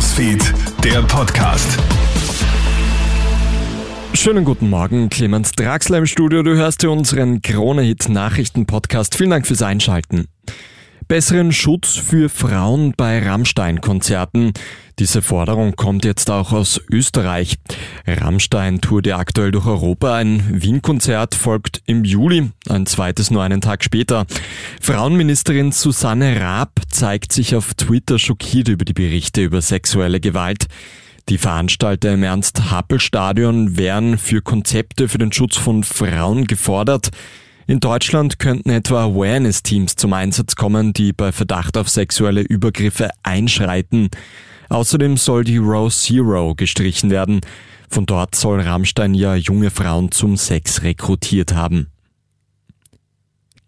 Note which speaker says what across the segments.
Speaker 1: Newsfeed, der Podcast.
Speaker 2: Schönen guten Morgen, Clemens Draxler im Studio. Du hörst hier unseren Krone-Hit-Nachrichten-Podcast. Vielen Dank fürs Einschalten. Besseren Schutz für Frauen bei Rammstein-Konzerten. Diese Forderung kommt jetzt auch aus Österreich. Rammstein tourte aktuell durch Europa. Ein Wien-Konzert folgt im Juli, ein zweites nur einen Tag später. Frauenministerin Susanne Raab zeigt sich auf Twitter schockiert über die Berichte über sexuelle Gewalt. Die Veranstalter im Ernst-Happel-Stadion wären für Konzepte für den Schutz von Frauen gefordert. In Deutschland könnten etwa Awareness-Teams zum Einsatz kommen, die bei Verdacht auf sexuelle Übergriffe einschreiten. Außerdem soll die Row Zero gestrichen werden. Von dort soll Rammstein ja junge Frauen zum Sex rekrutiert haben.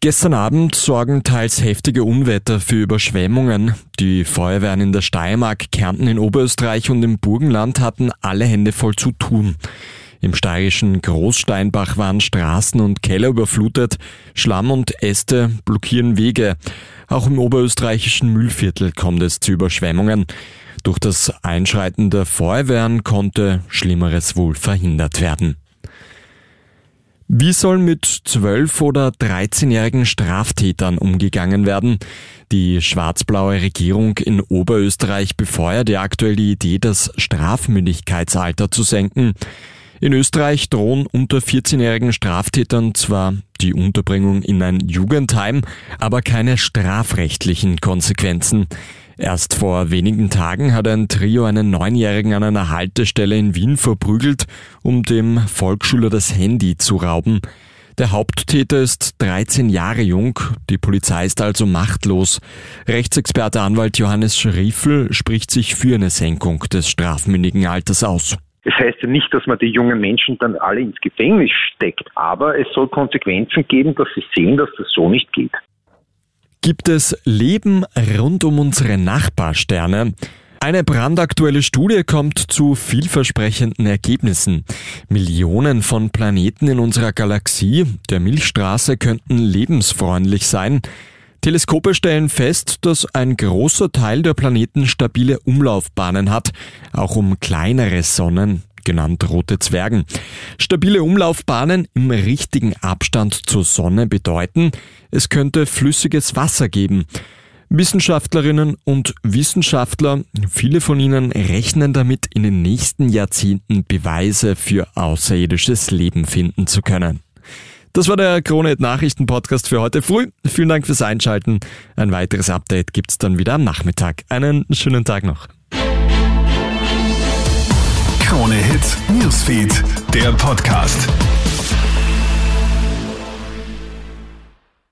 Speaker 2: Gestern Abend sorgen teils heftige Unwetter für Überschwemmungen. Die Feuerwehren in der Steiermark, Kärnten in Oberösterreich und im Burgenland hatten alle Hände voll zu tun. Im steirischen Großsteinbach waren Straßen und Keller überflutet, Schlamm und Äste blockieren Wege. Auch im oberösterreichischen Mühlviertel kommt es zu Überschwemmungen. Durch das Einschreiten der Feuerwehren konnte Schlimmeres wohl verhindert werden. Wie soll mit 12- oder 13-jährigen Straftätern umgegangen werden? Die schwarz-blaue Regierung in Oberösterreich befeuert ja aktuell die Idee, das Strafmündigkeitsalter zu senken. In Österreich drohen unter 14-jährigen Straftätern zwar die Unterbringung in ein Jugendheim, aber keine strafrechtlichen Konsequenzen. Erst vor wenigen Tagen hat ein Trio einen Neunjährigen an einer Haltestelle in Wien verprügelt, um dem Volksschüler das Handy zu rauben. Der Haupttäter ist 13 Jahre jung, die Polizei ist also machtlos. Rechtsexperte Anwalt Johannes Schriefel spricht sich für eine Senkung des strafmündigen Alters aus.
Speaker 3: Das heißt ja nicht, dass man die jungen Menschen dann alle ins Gefängnis steckt, aber es soll Konsequenzen geben, dass sie sehen, dass das so nicht geht.
Speaker 2: Gibt es Leben rund um unsere Nachbarsterne? Eine brandaktuelle Studie kommt zu vielversprechenden Ergebnissen. Millionen von Planeten in unserer Galaxie, der Milchstraße, könnten lebensfreundlich sein. Teleskope stellen fest, dass ein großer Teil der Planeten stabile Umlaufbahnen hat, auch um kleinere Sonnen genannt rote Zwergen. Stabile Umlaufbahnen im richtigen Abstand zur Sonne bedeuten, es könnte flüssiges Wasser geben. Wissenschaftlerinnen und Wissenschaftler, viele von ihnen rechnen damit, in den nächsten Jahrzehnten Beweise für außerirdisches Leben finden zu können. Das war der Krone Nachrichten Podcast für heute früh. Vielen Dank fürs Einschalten. Ein weiteres Update gibt's dann wieder am Nachmittag. Einen schönen Tag noch.
Speaker 1: Krone Hits, Newsfeed, der Podcast.